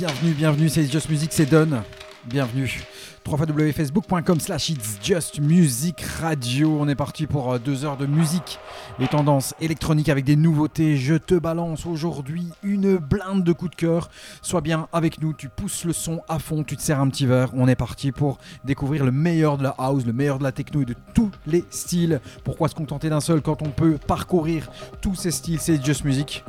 Bienvenue, bienvenue, c'est Just Music, c'est Don. Bienvenue. www.facebook.com slash It's Just Music Radio. On est parti pour euh, deux heures de musique et tendances électroniques avec des nouveautés. Je te balance aujourd'hui une blinde de coups de cœur. Sois bien avec nous, tu pousses le son à fond, tu te sers un petit verre. On est parti pour découvrir le meilleur de la house, le meilleur de la techno et de tous les styles. Pourquoi se contenter d'un seul quand on peut parcourir tous ces styles? C'est Just Music.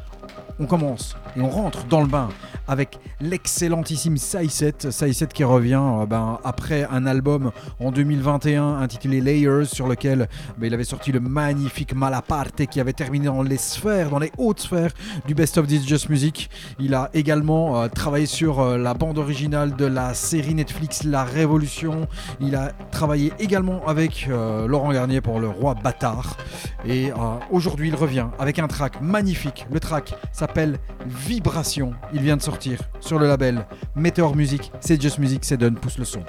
On commence et on rentre dans le bain avec l'excellentissime Sai7. Sai7 qui revient euh, ben, après un album en 2021 intitulé Layers sur lequel ben, il avait sorti le magnifique Malaparte qui avait terminé dans les sphères, dans les hautes sphères du Best of This Just Music. Il a également euh, travaillé sur euh, la bande originale de la série Netflix La Révolution. Il a travaillé également avec Laurent Garnier pour Le Roi Bâtard. Et aujourd'hui, il revient avec un track magnifique. Le track Vibration. Il vient de sortir sur le label Meteor Music. C'est Just Music, c'est Done, pousse le son.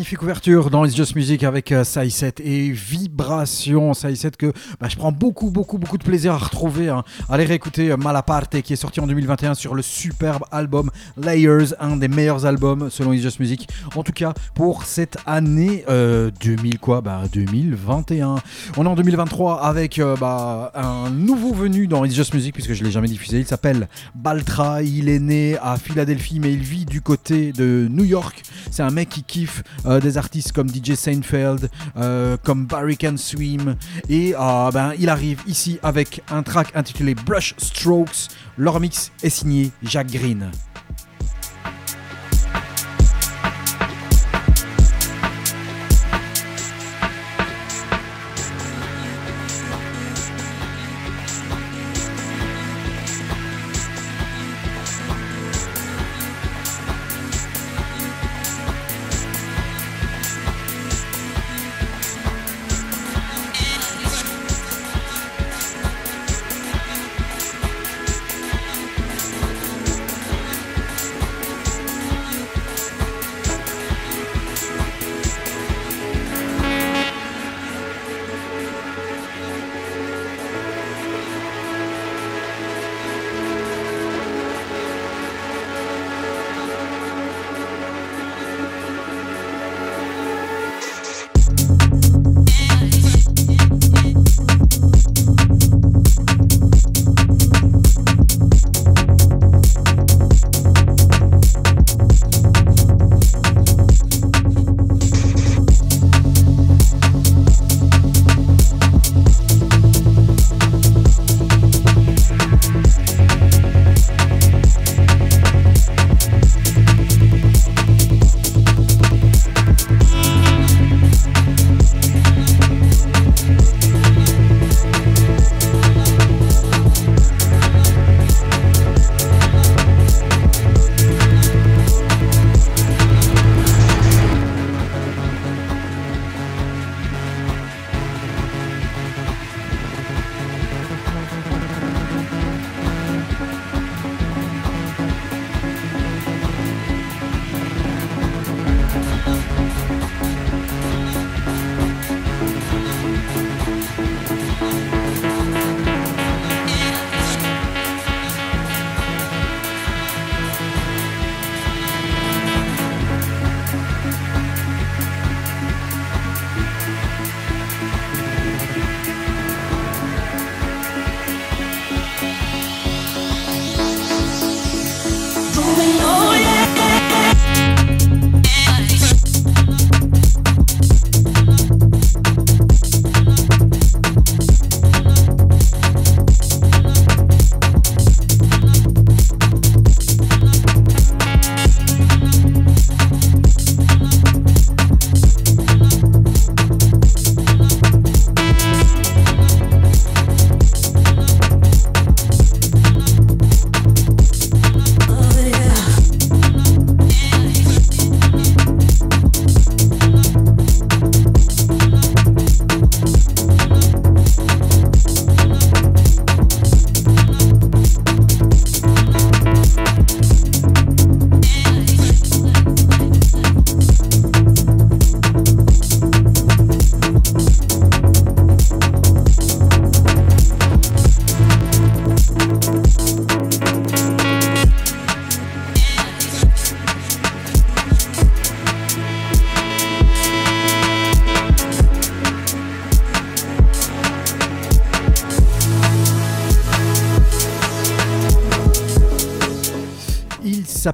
Magnifique ouverture dans It's Just Music avec euh, Sai7 et Vibration. Sai7 que bah, je prends beaucoup, beaucoup, beaucoup de plaisir à retrouver. hein. Allez réécouter euh, Malaparte qui est sorti en 2021 sur le superbe album Layers, un des meilleurs albums selon It's Just Music. En tout cas, pour cette année euh, 2000 quoi Bah 2021. On est en 2023 avec euh, bah, un nouveau venu dans It's Just Music puisque je l'ai jamais diffusé. Il s'appelle Baltra. Il est né à Philadelphie mais il vit du côté de New York. C'est un mec qui kiffe euh, des artistes comme DJ Seinfeld, euh, comme Barry Can Swim et euh, ben, il arrive ici avec un track intitulé Brush Strokes. Leur mix est signé Jacques Green.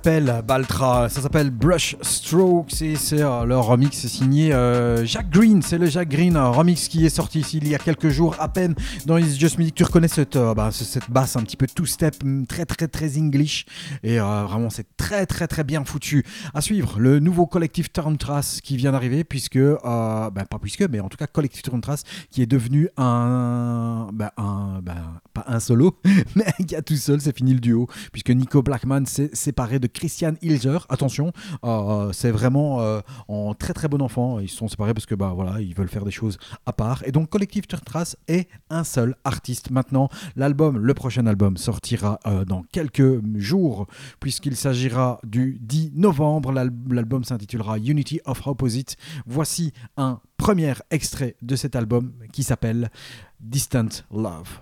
Baltra, ça s'appelle Brush Strokes et c'est euh, leur remix signé euh, Jack Green, c'est le Jack Green remix qui est sorti ici il y a quelques jours à peine dans It's Just Music. Tu reconnais cette, euh, bah, basse un petit peu two step, mm, très très très English et euh, vraiment c'est très très très bien foutu. À suivre le nouveau collectif Turn Trace qui vient d'arriver puisque, bah, pas puisque, mais en tout cas collectif Turn Trace qui est devenu un, bah, un pas un solo, mais un gars tout seul, c'est fini le duo puisque Nico Blackman s'est séparé de Christian Hilger. Attention, euh, c'est vraiment euh, en très très bon enfant. Ils se sont séparés parce que bah voilà, ils veulent faire des choses à part. Et donc Collective Trace est un seul artiste maintenant. L'album, le prochain album sortira euh, dans quelques jours puisqu'il s'agira du 10 novembre. L'al- L'album s'intitulera Unity of Opposite. Voici un premier extrait de cet album qui s'appelle Distant Love.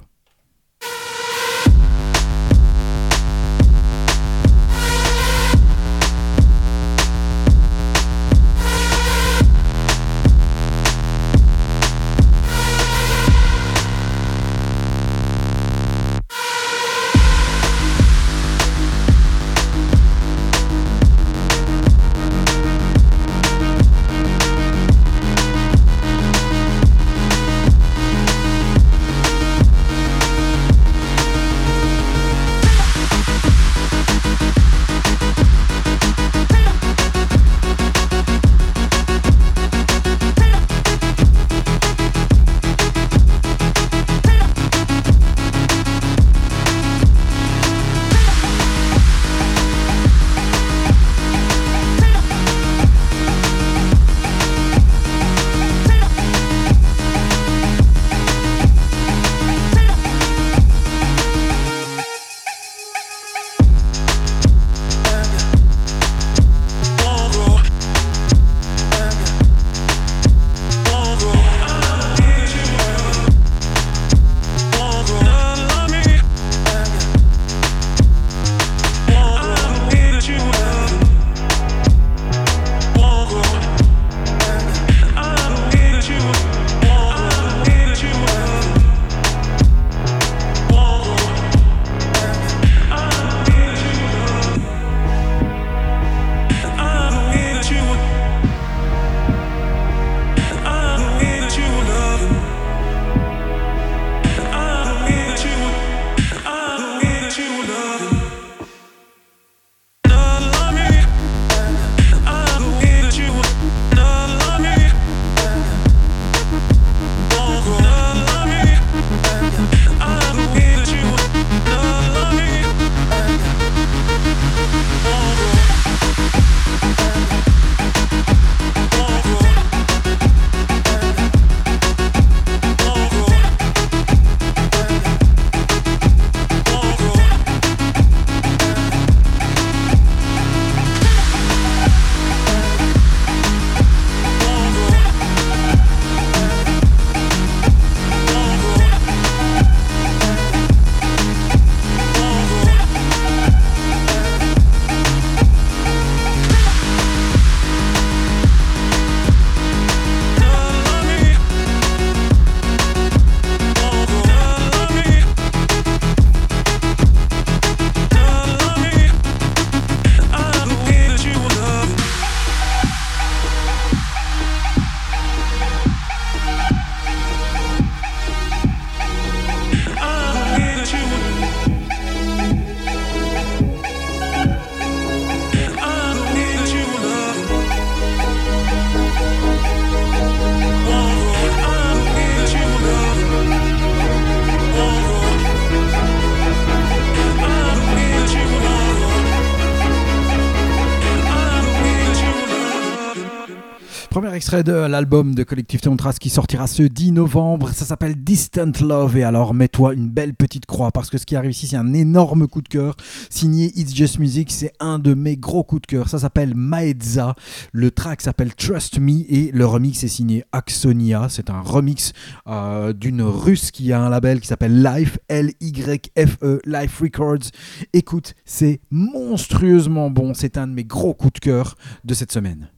De l'album de Collective Contrast qui sortira ce 10 novembre. Ça s'appelle Distant Love. Et alors, mets-toi une belle petite croix parce que ce qui arrive ici, c'est un énorme coup de cœur. Signé It's Just Music, c'est un de mes gros coups de cœur. Ça s'appelle Maedza. Le track s'appelle Trust Me et le remix est signé Axonia. C'est un remix euh, d'une russe qui a un label qui s'appelle Life, L-Y-F-E, Life Records. Écoute, c'est monstrueusement bon. C'est un de mes gros coups de cœur de cette semaine.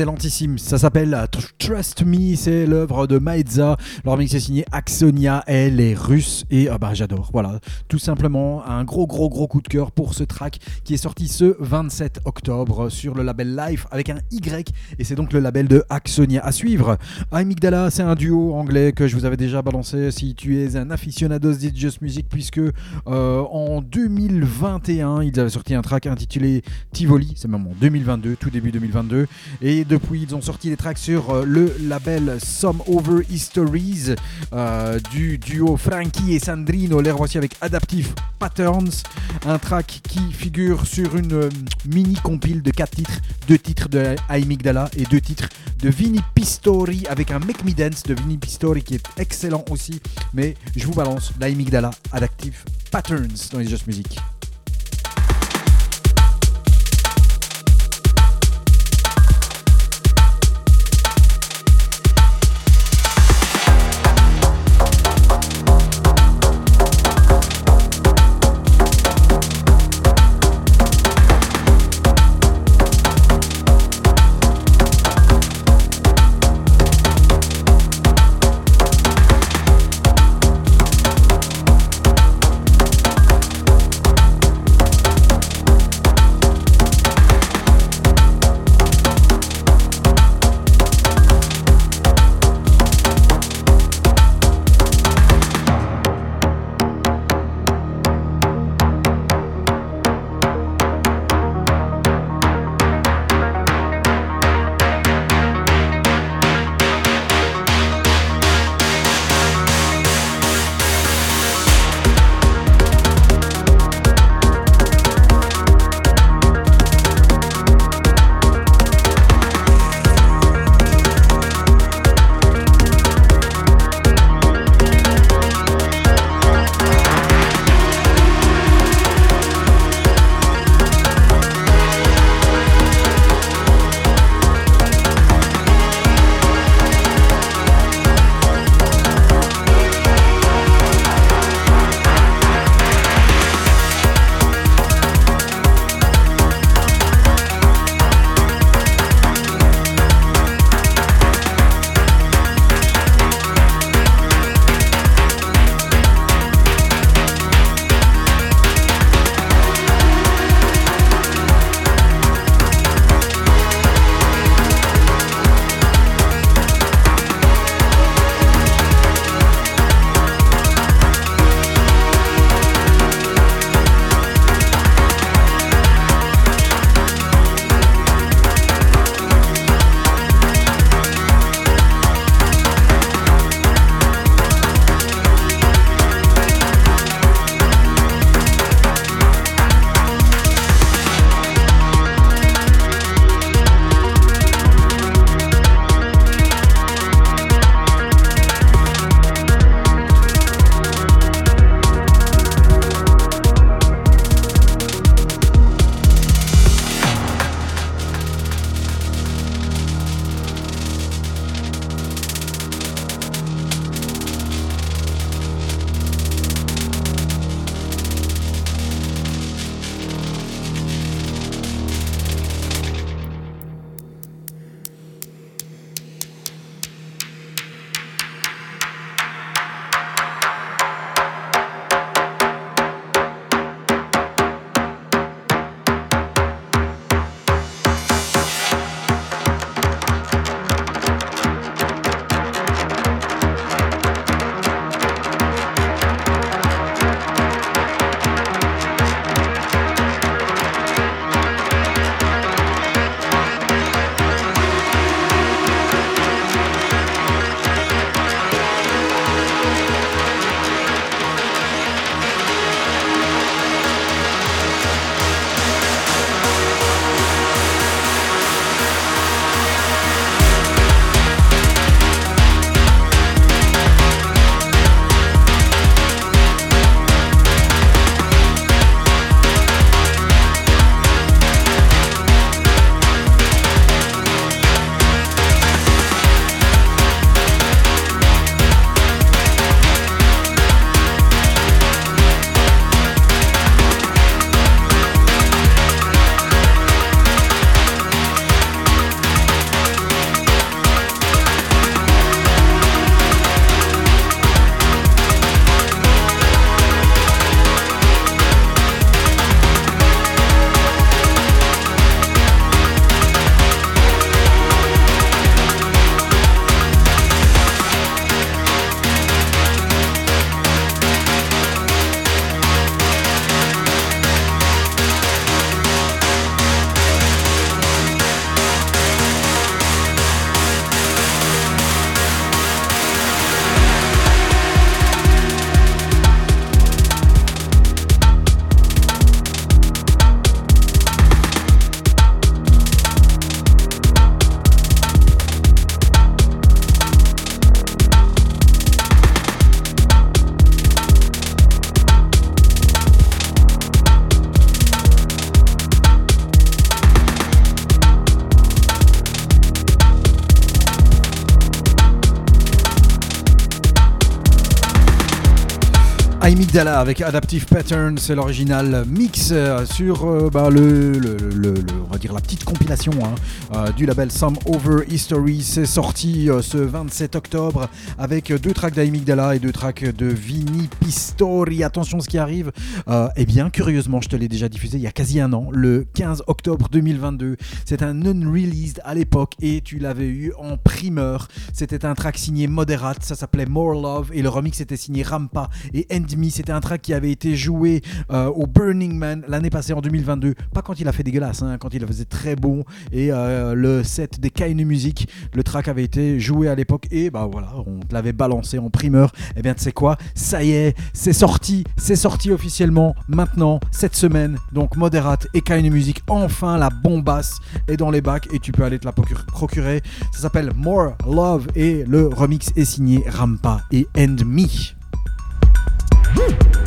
Excellentissime. Ça s'appelle Trust Me, c'est l'œuvre de Maedza. Leur mix est signé Axonia, elle est russe et ah bah j'adore. Voilà, tout simplement un gros gros gros coup de cœur pour ce track qui est sorti ce 27 octobre sur le label Life avec un Y et c'est donc le label de Axonia à suivre. Amygdala, c'est un duo anglais que je vous avais déjà balancé si tu es un aficionados de Just Music puisque euh, en 2021 ils avaient sorti un track intitulé Tivoli, c'est même en 2022, tout début 2022 et depuis ils ont sorti des tracks sur euh, label Some Over Histories euh, du duo Frankie et Sandrino. Les voici avec Adaptive Patterns, un track qui figure sur une euh, mini compile de 4 titres, 2 titres de Amygdala et 2 titres de Vinny Pistori avec un Make Me Dance de Vinny Pistori qui est excellent aussi. Mais je vous balance l'Amygdala Adaptive Patterns dans les Just Music. Amygdala avec Adaptive Pattern, c'est l'original mix euh, sur euh, bah, le, on va dire la petite compilation hein, euh, du label Some Over History. C'est sorti ce 27 octobre avec deux tracks d'Amygdala et deux tracks de Vini Pistori. Attention, ce qui arrive, eh bien, curieusement, je te l'ai déjà diffusé il y a quasi un an, le 15 octobre 2022. C'est un unreleased à l'époque et tu l'avais eu en primeur. C'était un track signé Moderate, ça s'appelait More Love et le remix était signé Rampa et End Me. C'était un track qui avait été joué euh, au Burning Man l'année passée en 2022. Pas quand il a fait dégueulasse, hein, quand il faisait très bon. Et euh, le set des Kainu Music, le track avait été joué à l'époque et bah voilà, on te l'avait balancé en primeur. Et bien tu sais quoi, ça y est, c'est sorti, c'est sorti officiellement maintenant cette semaine. Donc Moderate et Kainu Music, enfin la bombasse est dans les bacs et tu peux aller te la procure- procurer. Ça s'appelle More Love et le remix est signé Rampa et End Me. Woo!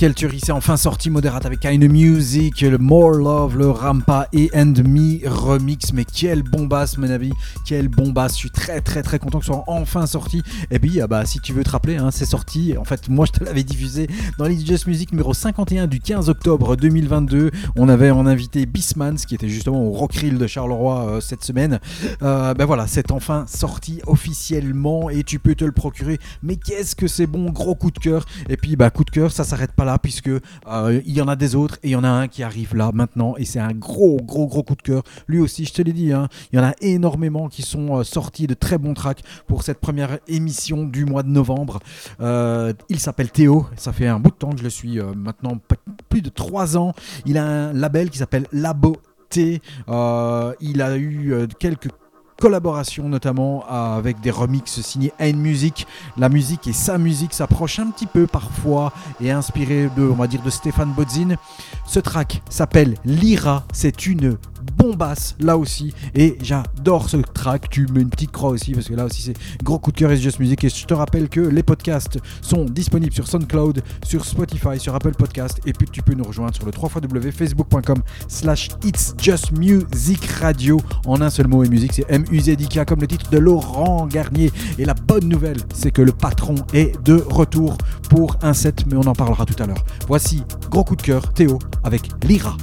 Quelle tuerie c'est enfin sorti Moderate avec Kind Music, le More Love, le Rampa et And Me remix. Mais quel bombasse, mon avis, quel bombasse. Je suis très très très content que ce soit enfin sorti. Et puis, ah bah, si tu veux te rappeler, hein, c'est sorti. En fait, moi je te l'avais diffusé dans les Music numéro 51 du 15 octobre 2022. On avait en invité Bismans qui était justement au Rockrill de Charleroi euh, cette semaine. Euh, ben voilà, c'est enfin sorti officiellement et tu peux te le procurer. Mais qu'est-ce que c'est bon, gros coup de cœur. Et puis, bah, coup de cœur, ça s'arrête pas là puisque euh, il y en a des autres et il y en a un qui arrive là maintenant et c'est un gros, gros, gros coup de cœur. Lui aussi, je te l'ai dit, hein, il y en a énormément qui sont euh, sortis de très bons tracks pour cette première émission du mois de novembre. Euh, il s'appelle Théo, ça fait un bout de temps que je le suis maintenant, plus de 3 ans. Il a un label qui s'appelle Labo. Euh, il a eu quelques collaborations notamment avec des remixes signés N Music. La musique et sa musique s'approchent un petit peu parfois et inspiré de, on va dire, de Stéphane Bodzin. Ce track s'appelle Lyra. C'est une bombasse là aussi et j'adore ce track. Tu mets une petite croix aussi parce que là aussi c'est gros coup de cœur It's Just Music et je te rappelle que les podcasts sont disponibles sur SoundCloud, sur Spotify, sur Apple Podcast et puis tu peux nous rejoindre sur le www.facebook.com slash It's Just Music Radio en un seul mot et musique c'est M-U-Z-I-K comme le titre de Laurent Garnier et la bonne nouvelle c'est que le patron est de retour pour un set mais on en parlera tout à l'heure. Voici gros coup de cœur Théo avec Lyra.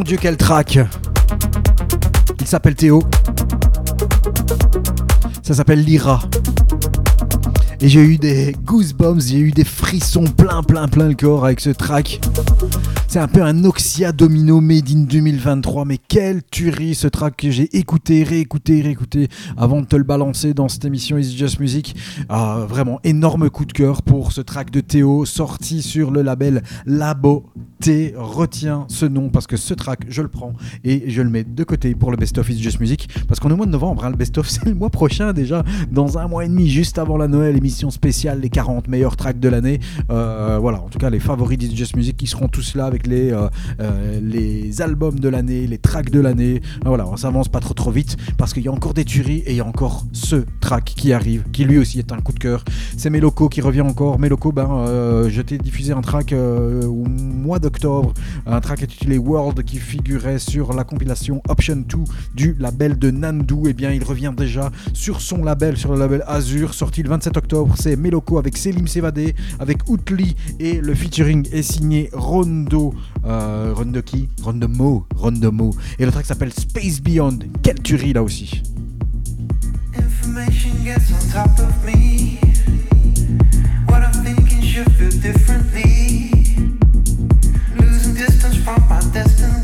Mon Dieu, quel track Il s'appelle Théo. Ça s'appelle Lyra. Et j'ai eu des goosebumps, j'ai eu des frissons plein, plein, plein le corps avec ce track. C'est un peu un Oxia Domino Made in 2023, mais quelle tuerie ce track que j'ai écouté, réécouté, réécouté avant de te le balancer dans cette émission Is Just Music. Ah, vraiment énorme coup de cœur pour ce track de Théo sorti sur le label Labo T. Retiens ce nom parce que ce track, je le prends et je le mets de côté pour le Best of Is Just Music parce qu'on est au mois de novembre, hein, le Best of c'est le mois prochain déjà, dans un mois et demi, juste avant la Noël, émission spéciale, les 40 meilleurs tracks de l'année. Euh, voilà, en tout cas les favoris d'Is Just Music qui seront tous là avec les, euh, euh, les albums de l'année, les tracks de l'année. Voilà, on s'avance pas trop trop vite parce qu'il y a encore des tueries et il y a encore ce track qui arrive, qui lui aussi est un coup de cœur. C'est Meloko qui revient encore. Meloko, ben, euh, je t'ai diffusé un track au mois d'octobre, un track intitulé World qui figurait sur la compilation Option 2 du label de Nandu. Et bien, il revient déjà sur son label, sur le label Azure, sorti le 27 octobre. C'est Meloko avec Selim Sevadé, avec Outli et le featuring est signé Rondo. Euh, Rondo qui Rondo Mo. Rondo Mo. Et le track s'appelle Space Beyond. Quelle tuerie là aussi. Information gets on top of me. What I'm thinking should feel differently. Losing distance from my destiny.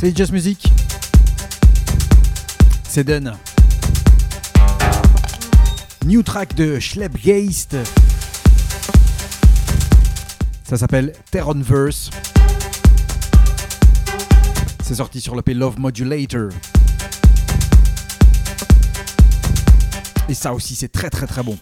C'est Just Music. C'est done. New track de Schleppgeist. Ça s'appelle Terronverse. C'est sorti sur l'EP Love Modulator. Et ça aussi, c'est très très très bon.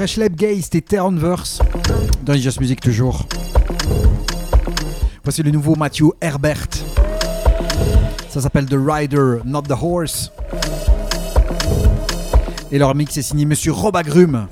Fresh Lab c'était Terranverse. Dans Music toujours. Voici le nouveau Matthew Herbert. Ça s'appelle The Rider, Not the Horse. Et leur mix est signé Monsieur Rob Agrum.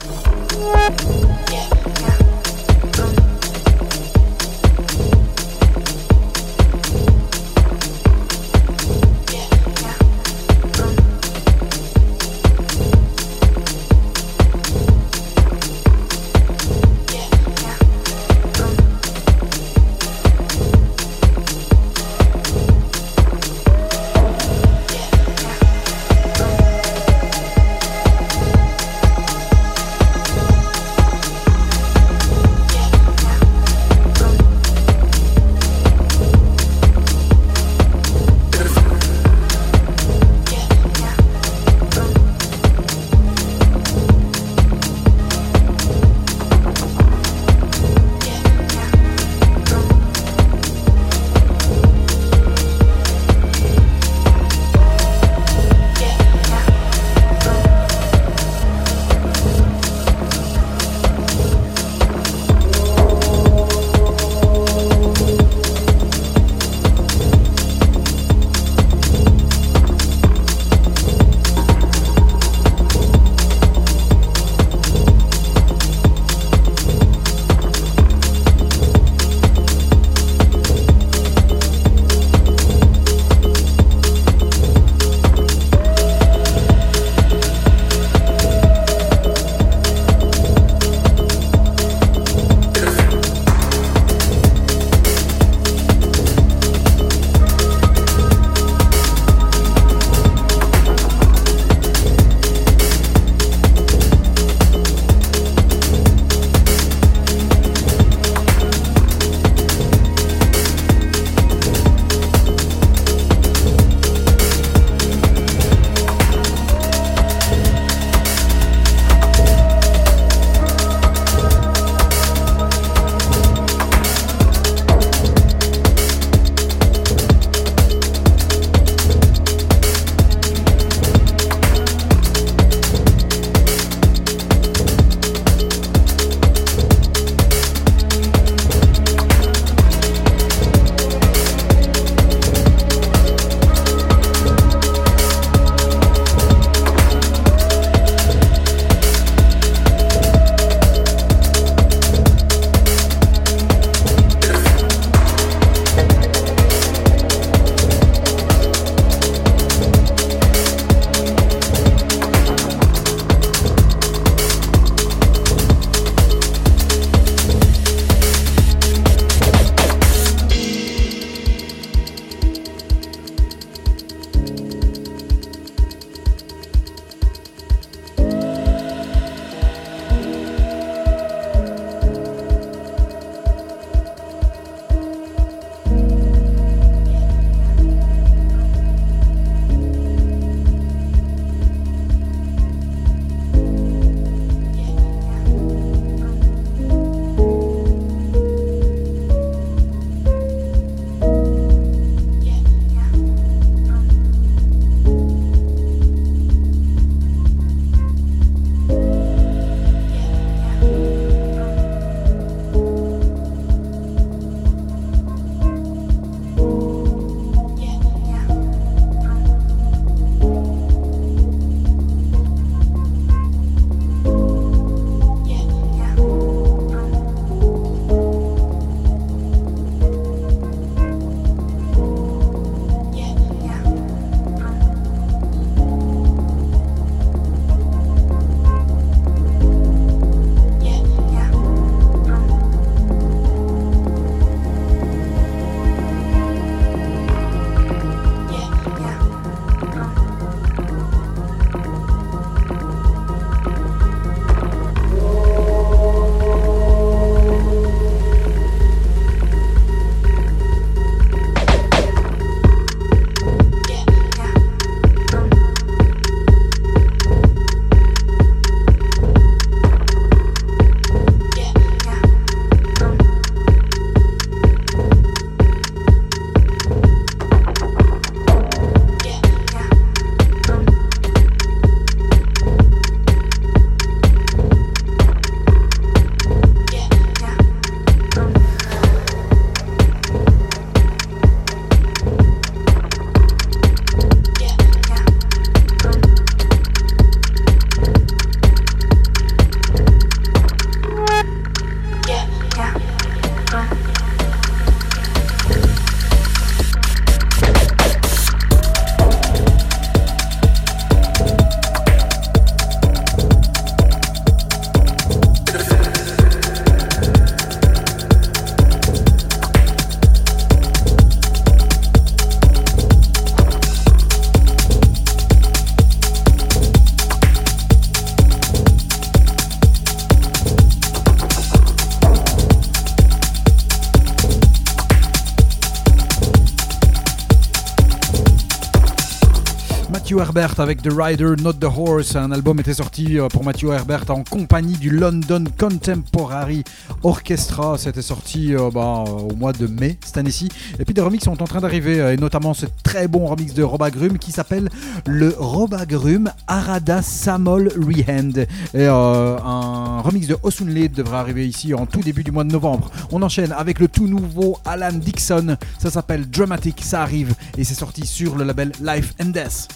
Matthew Herbert avec The Rider Not the Horse. Un album était sorti euh, pour Matthew Herbert en compagnie du London Contemporary Orchestra. C'était sorti euh, bah, au mois de mai cette année-ci. Et puis des remixes sont en train d'arriver, euh, et notamment ce très bon remix de Robagrum qui s'appelle le Robagrum Arada Samol Rehand. Et un remix de Osunle devrait arriver ici en tout début du mois de novembre. On enchaîne avec le tout nouveau Alan Dixon. Ça s'appelle Dramatic. Ça arrive et c'est sorti sur le label Life and Death.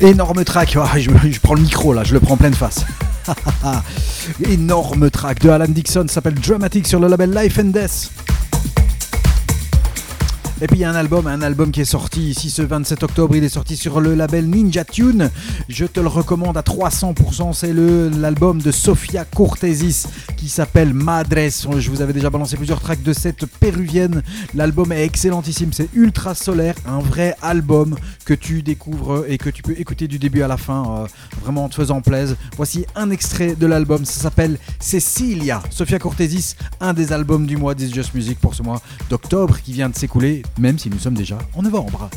Énorme track, Ah, je, prends le micro là, je le prends en pleine face. Énorme track de Alan Dixon s'appelle Dramatic sur le label Life and Death. Et puis il y a un album, un album qui est sorti ici ce 27 octobre, il est sorti sur le label Ninja Tune. Je te le recommande à 300%, c'est l'album de Sofia Cortesis qui s'appelle Madres. Je vous avais déjà balancé plusieurs tracks de cette péruvienne. L'album est excellentissime, c'est ultra solaire, un vrai album que tu découvres et que tu peux écouter du début à la fin, euh, vraiment en te faisant plaisir. Voici un extrait de l'album, ça s'appelle Cecilia. Sofia Cortesis, un des albums du mois des Just Music pour ce mois d'octobre qui vient de s'écouler, même si nous sommes déjà en novembre.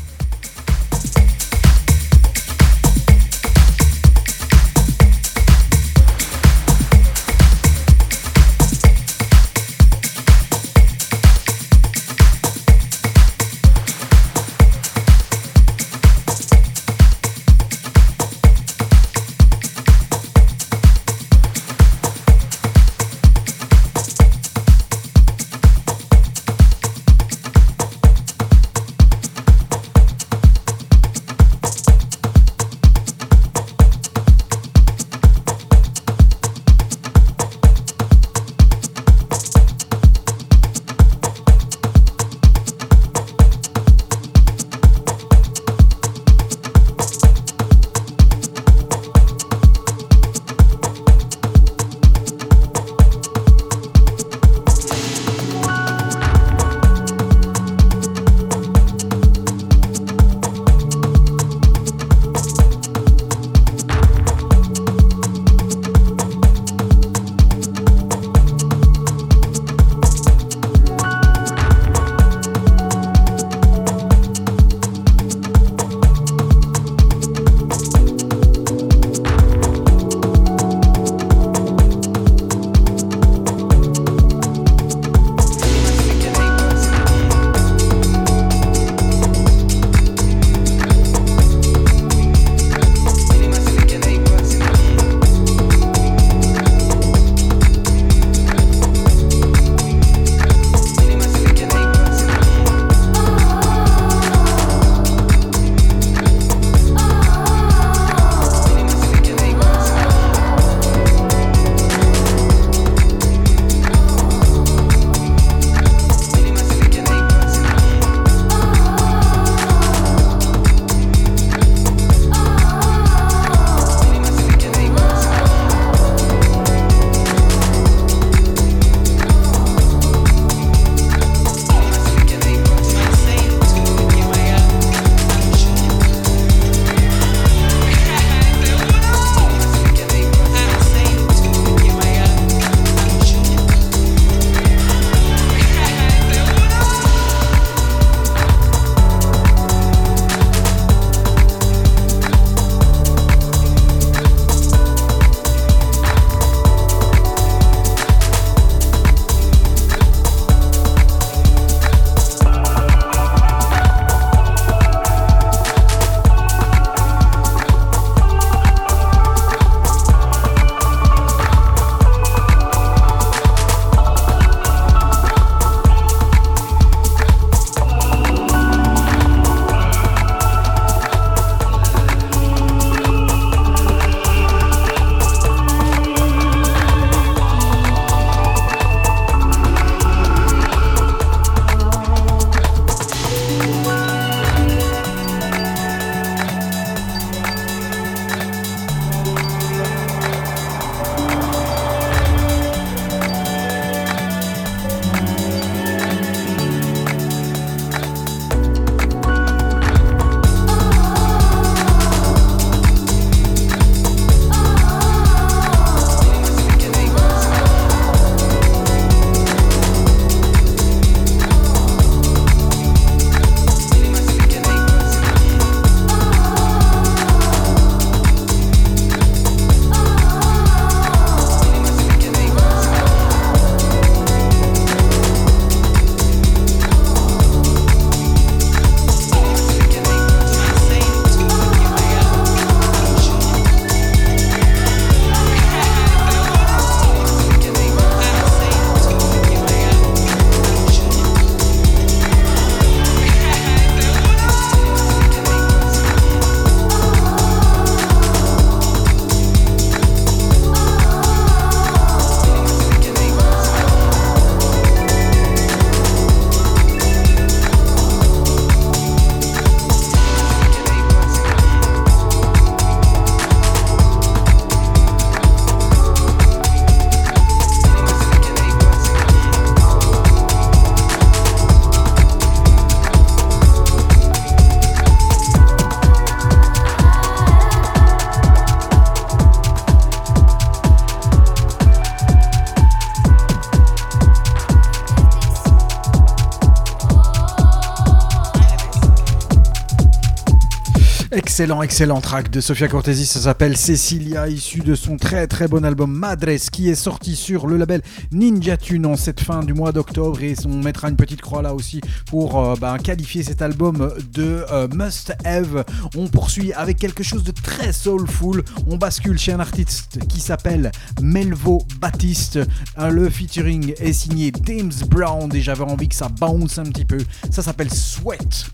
Excellent, excellent track de Sofia Cortesi, ça s'appelle Cecilia, issu de son très très bon album Madres qui est sorti sur le label Ninja Tune en cette fin du mois d'octobre. Et on mettra une petite croix là aussi pour euh, bah, qualifier cet album de euh, Must Have. On poursuit avec quelque chose de très soulful, on bascule chez un artiste qui s'appelle Melvo Baptiste, Euh, le featuring est signé James Brown. Et j'avais envie que ça bounce un petit peu, ça s'appelle Sweat.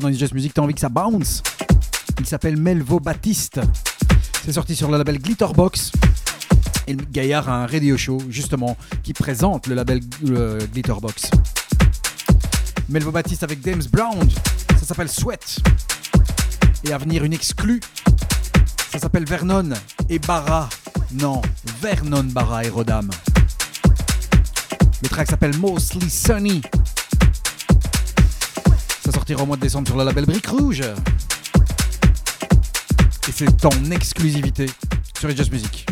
Dans les Just Music, t'as envie que ça bounce. Il s'appelle Melvo Baptiste. C'est sorti sur le label Glitterbox. Et Gaillard a un radio show, justement, qui présente le label Glitterbox. Melvo Baptiste avec James Brown. Ça s'appelle Sweat. Et à venir, une exclue. Ça s'appelle Vernon et Barra. Non, Vernon Barra et Rodam. Le track s'appelle Mostly Sunny. Ça sortira au mois de décembre sur le label Brique Rouge. Et c'est en exclusivité sur les Music.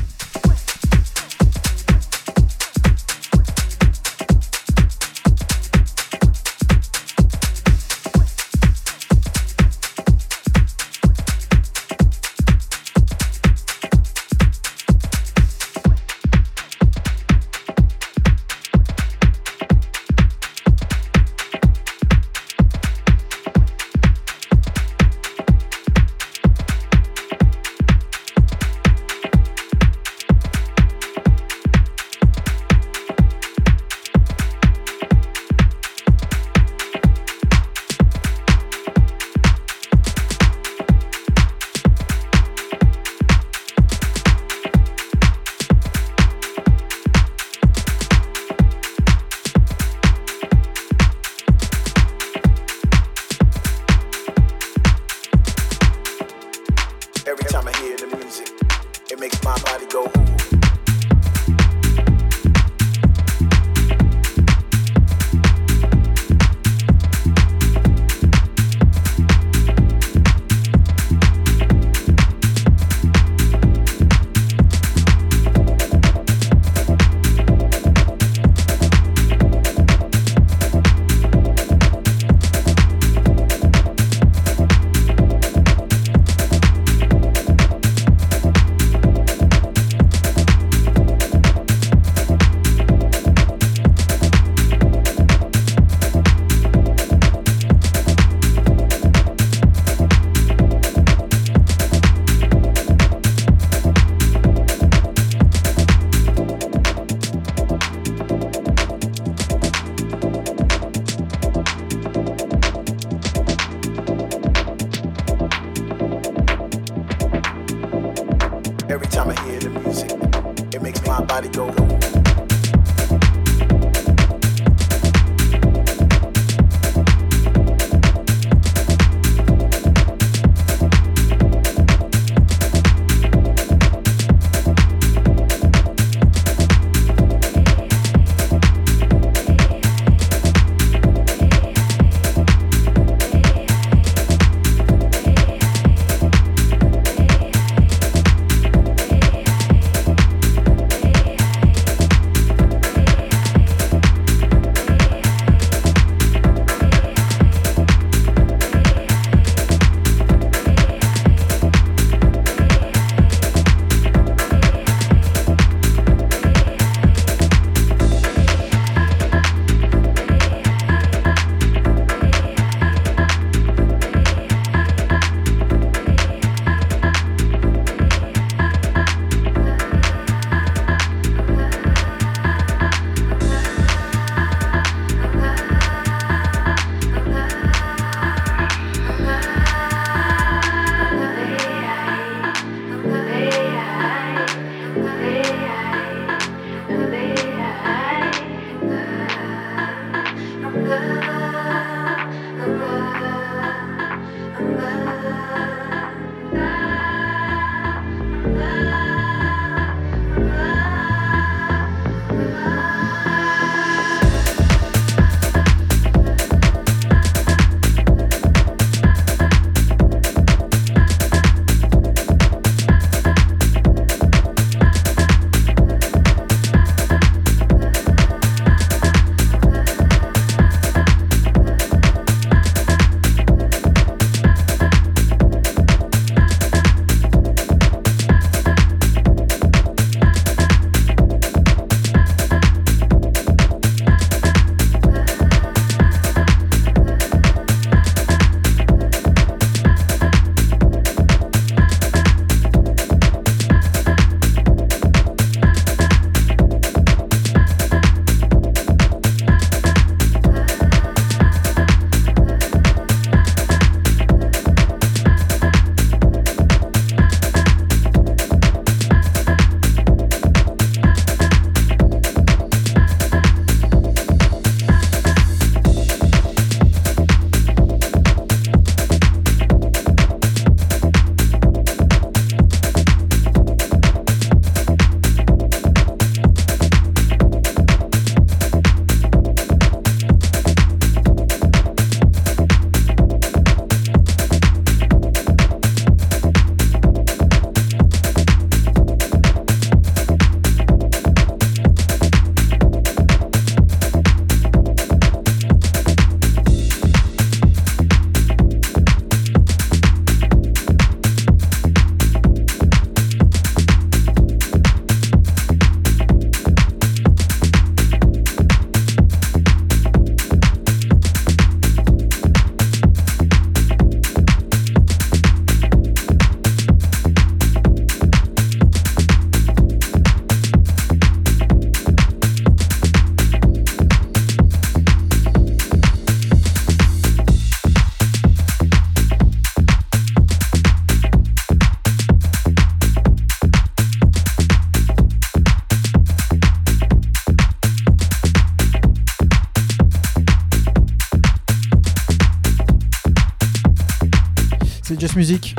C'est Just Music.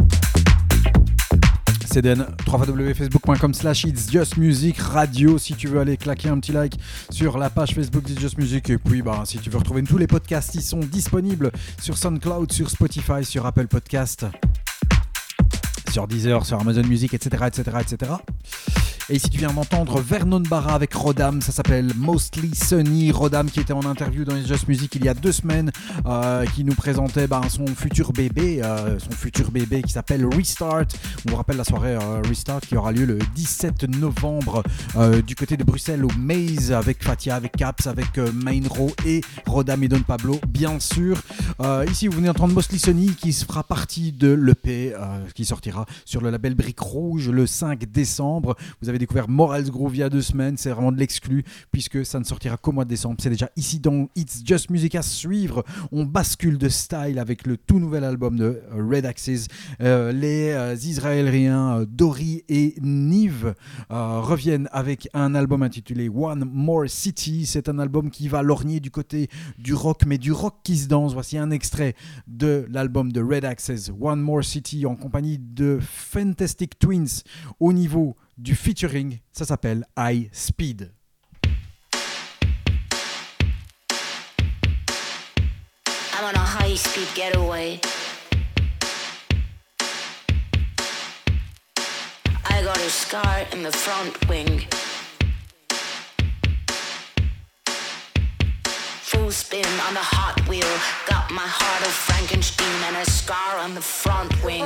Den, www.facebook.com slash It's Just Music Radio si tu veux aller claquer un petit like sur la page Facebook d'It's Just Music et puis bah, si tu veux retrouver tous les podcasts, ils sont disponibles sur SoundCloud, sur Spotify, sur Apple Podcast, sur Deezer, sur Amazon Music, etc. etc., etc. Et ici tu viens d'entendre Vernon Barra avec Rodam, ça s'appelle Mostly Sunny. Rodam qui était en interview dans les Just Music il y a deux semaines, euh, qui nous présentait ben, son futur bébé, euh, son futur bébé qui s'appelle Restart. On vous rappelle la soirée euh, Restart qui aura lieu le 17 novembre euh, du côté de Bruxelles au Maze avec Fatia, avec Caps, avec euh, Main Row et Rodam et Don Pablo bien sûr. Ici vous venez d'entendre Mostly Sunny qui fera partie de l'EP qui sortira sur le label Brique Rouge le 5 décembre. Découvert Morals Groove il y a deux semaines, c'est vraiment de l'exclu puisque ça ne sortira qu'au mois de décembre. C'est déjà ici dans It's Just Music à suivre. On bascule de style avec le tout nouvel album de Red Axes. Euh, les euh, Israéliens euh, Dory et Nive reviennent avec un album intitulé One More City. C'est un album qui va lorgner du côté du rock, mais du rock qui se danse. Voici un extrait de l'album de Red Axes, One More City, en compagnie de Fantastic Twins au niveau du featuring. Ça s'appelle High Speed. I'm on a high speed getaway. I got a scar in the front wing. Full spin on the hot wheel. Got my heart of Frankenstein and a scar on the front wing.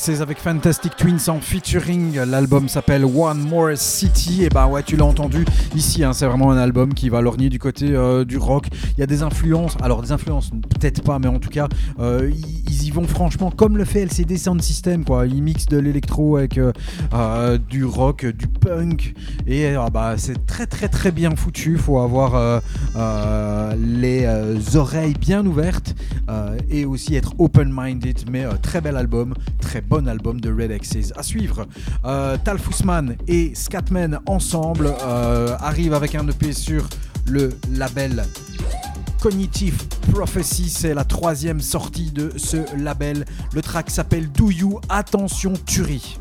Access avec Fantastic Twins en featuring. L'album s'appelle One More City. Et bah ouais, tu l'as entendu ici. hein, c'est vraiment un album qui va lorgner du côté euh, du rock. Il y a des influences. Alors des influences, peut-être pas, mais en tout cas, euh, ils, y vont franchement comme le fait LCD Sound System. Quoi. Ils mixent de l'électro avec euh, du rock, du punk. Et ah bah, c'est très très très bien foutu. Faut avoir les oreilles bien ouvertes et aussi être open-minded. Mais très bel album, très bon album de Red Axes. À suivre, euh, Tal et Scatman ensemble euh, arrivent avec un EP sur le label Cognitive Prophecy, c'est la troisième sortie de ce label. Le track s'appelle Do You. Attention, tuerie.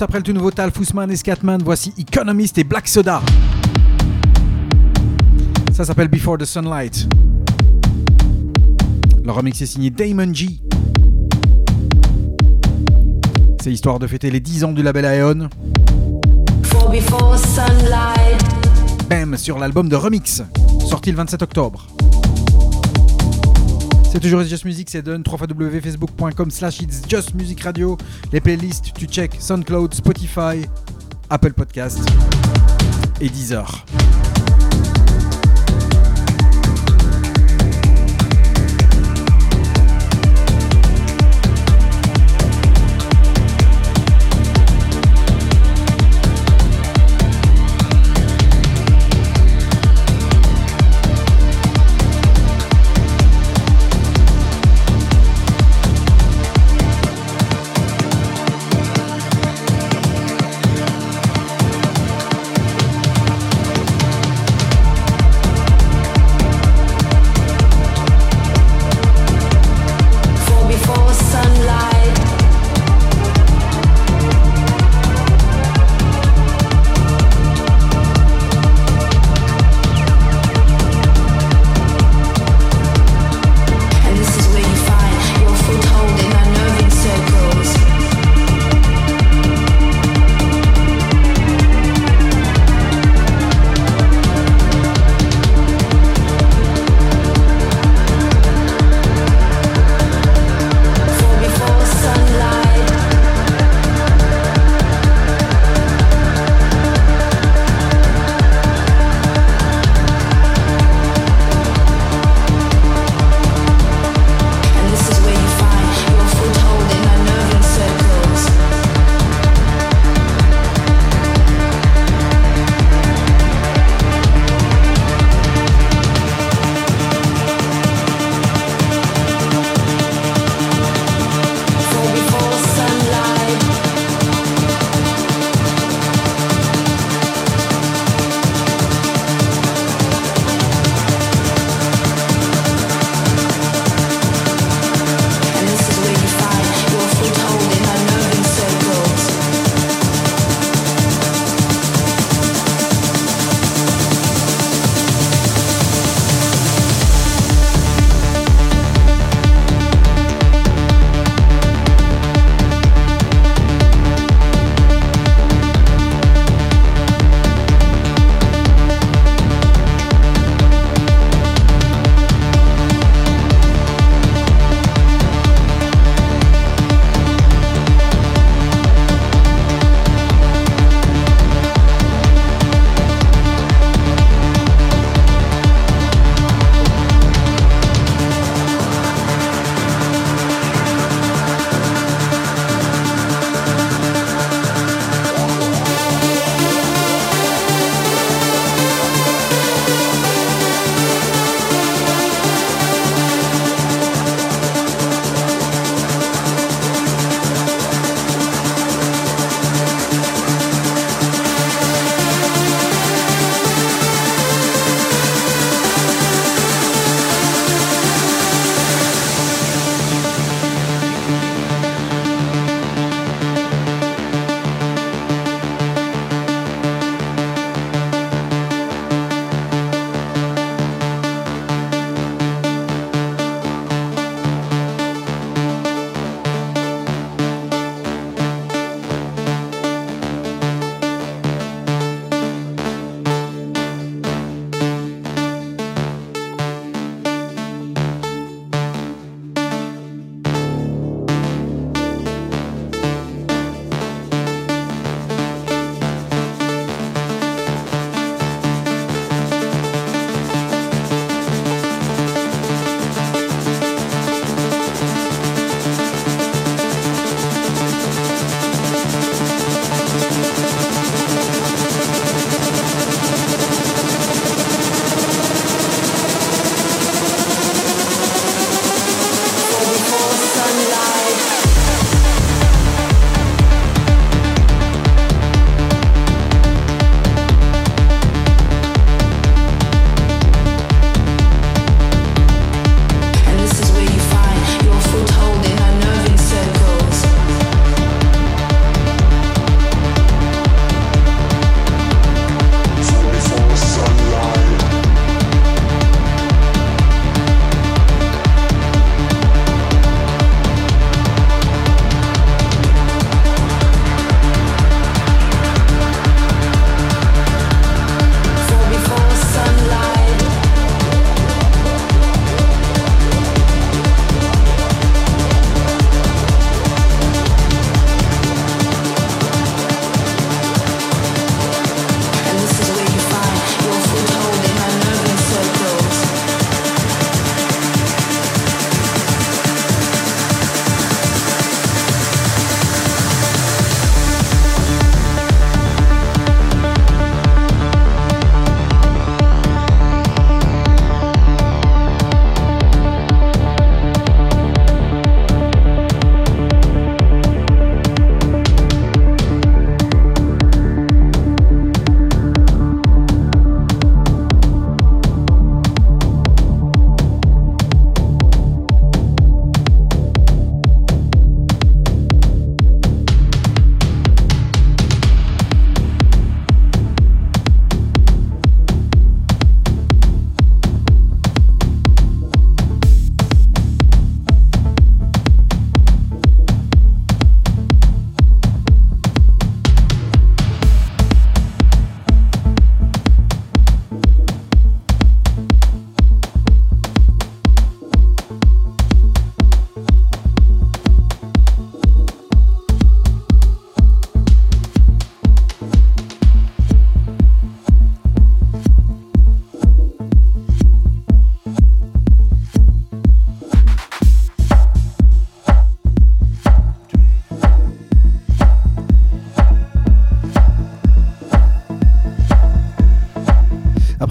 Juste après le tout nouveau Tal Fousman et Scatman, voici Economist et Black Soda. Ça s'appelle Before the Sunlight. Le remix est signé Damon G. C'est histoire de fêter les 10 ans du label Aeon. For before sunlight. Bam sur l'album de Remix, sorti le 27 octobre. C'est toujours It's Just Music, c'est done. www.facebook.com slash It's Just Music Radio. Les playlists, tu check SoundCloud, Spotify, Apple Podcast et Deezer.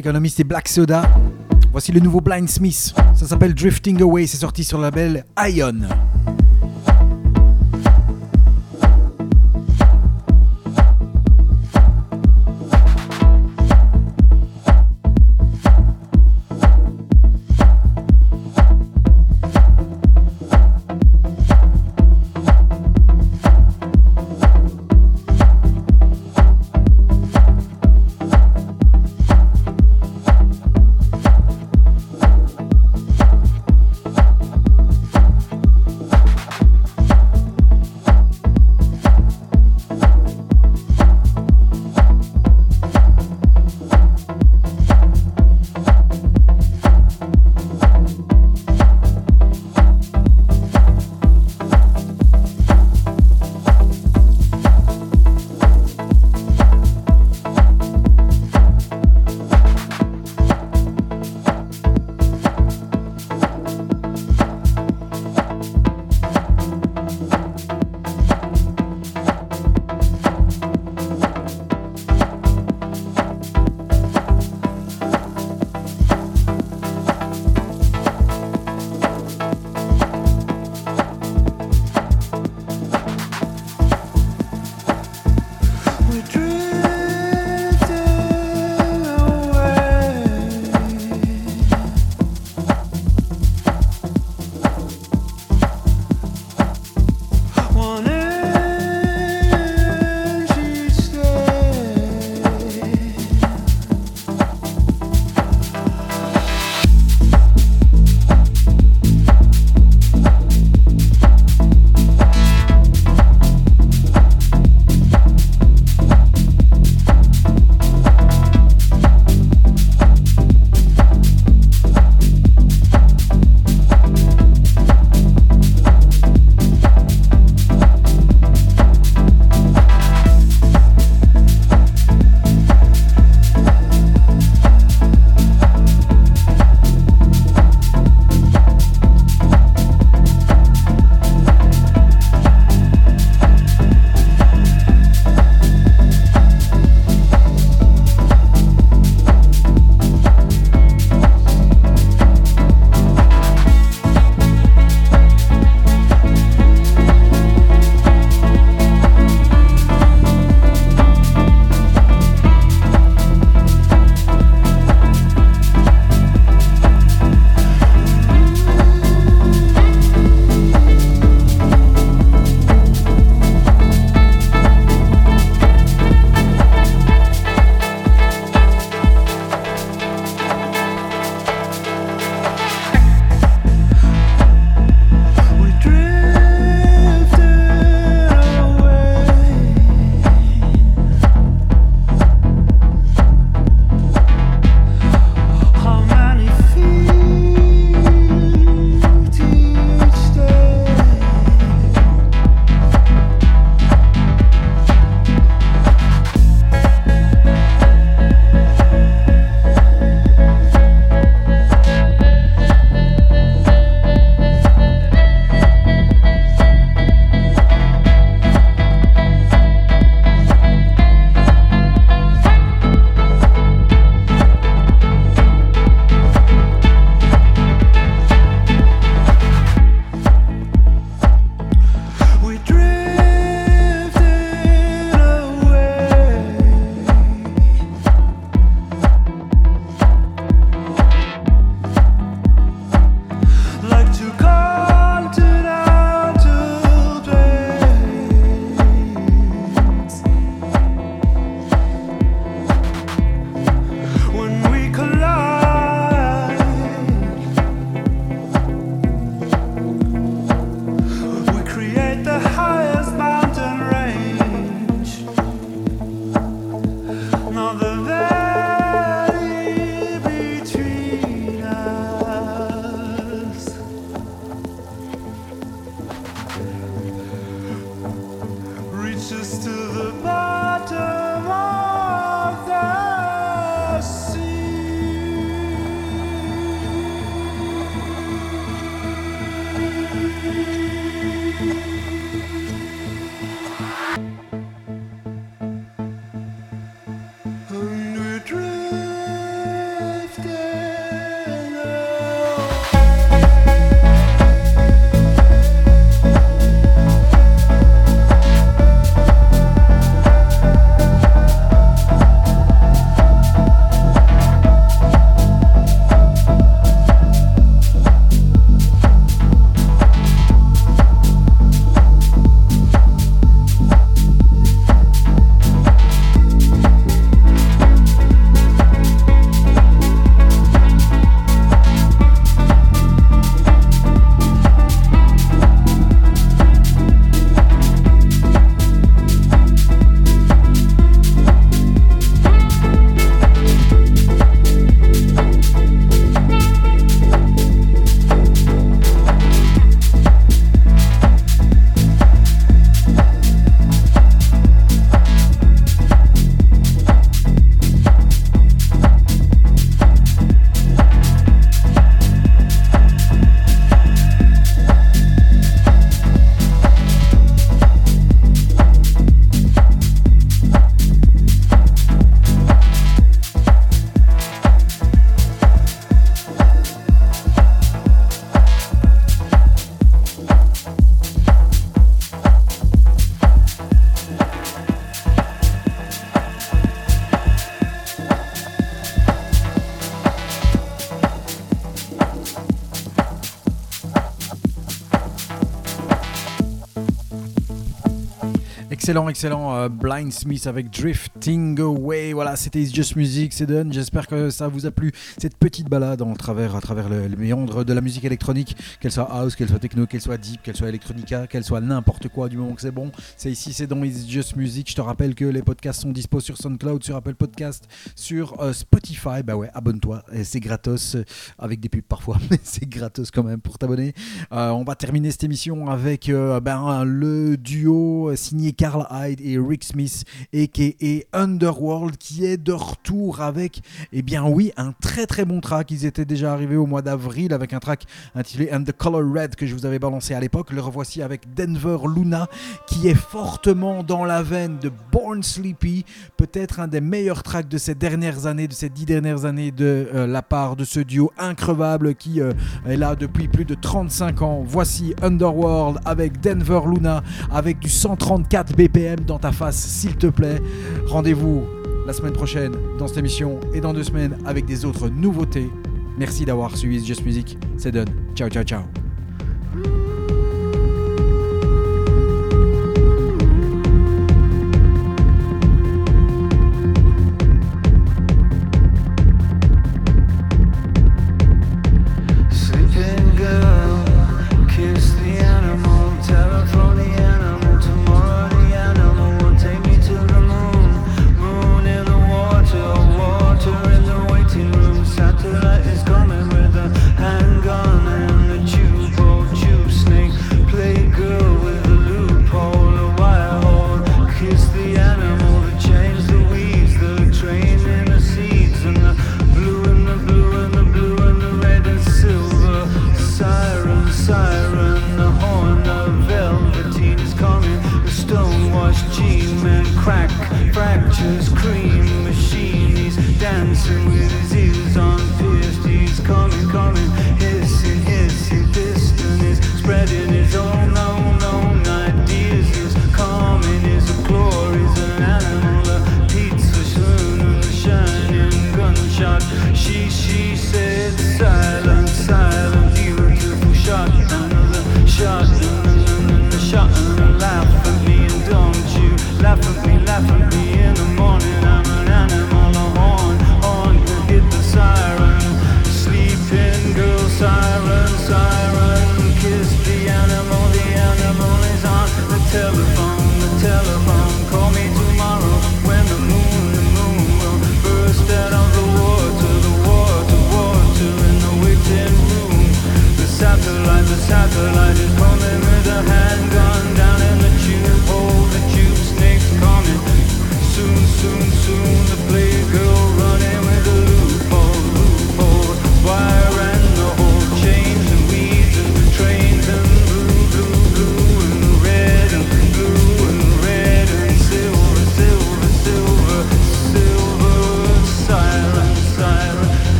Economist et Black Soda. Voici le nouveau Blind Smith. Ça s'appelle Drifting Away. C'est sorti sur le label Ion. Excellent, excellent. euh, Blind Smith avec Drifting Away. Voilà, c'était It's Just Music, c'est done. J'espère que ça vous a plu. Cette petite balade en travers, à travers le, méandre de la musique électronique, qu'elle soit house, qu'elle soit techno, qu'elle soit deep, qu'elle soit electronica, qu'elle soit n'importe quoi, du moment que c'est bon. C'est ici, c'est dans It's Just Music. Je te rappelle que les podcasts sont dispo sur SoundCloud, sur Apple Podcast, sur euh, Spotify. Bah ouais, abonne-toi. Et C'est gratos, euh, avec des pubs parfois, mais c'est gratos quand même pour t'abonner. Euh, on va terminer cette émission avec ben, le duo signé Carl Hyde et Rick Smith, a.k.a. Underworld, qui est de retour avec, eh bien oui, un très très bon track. Ils étaient déjà arrivés au mois d'avril avec un track intitulé And the Color Red que je vous avais balancé à l'époque. Le revoici avec Denver Luna, qui est fortement dans la veine de Born Sleepy, peut-être un des meilleurs tracks de ces dernières années, de ces dix dernières années de euh, la part de ce duo increvable qui euh, est là depuis plus de 35 ans. Voici Underworld avec Denver Luna, avec du 134 BPM dans ta face, s'il te plaît. Rendez-vous la semaine prochaine dans cette émission et dans deux semaines avec des autres nouveautés. Merci d'avoir suivi Just Music. C'est done. Ciao, ciao, ciao.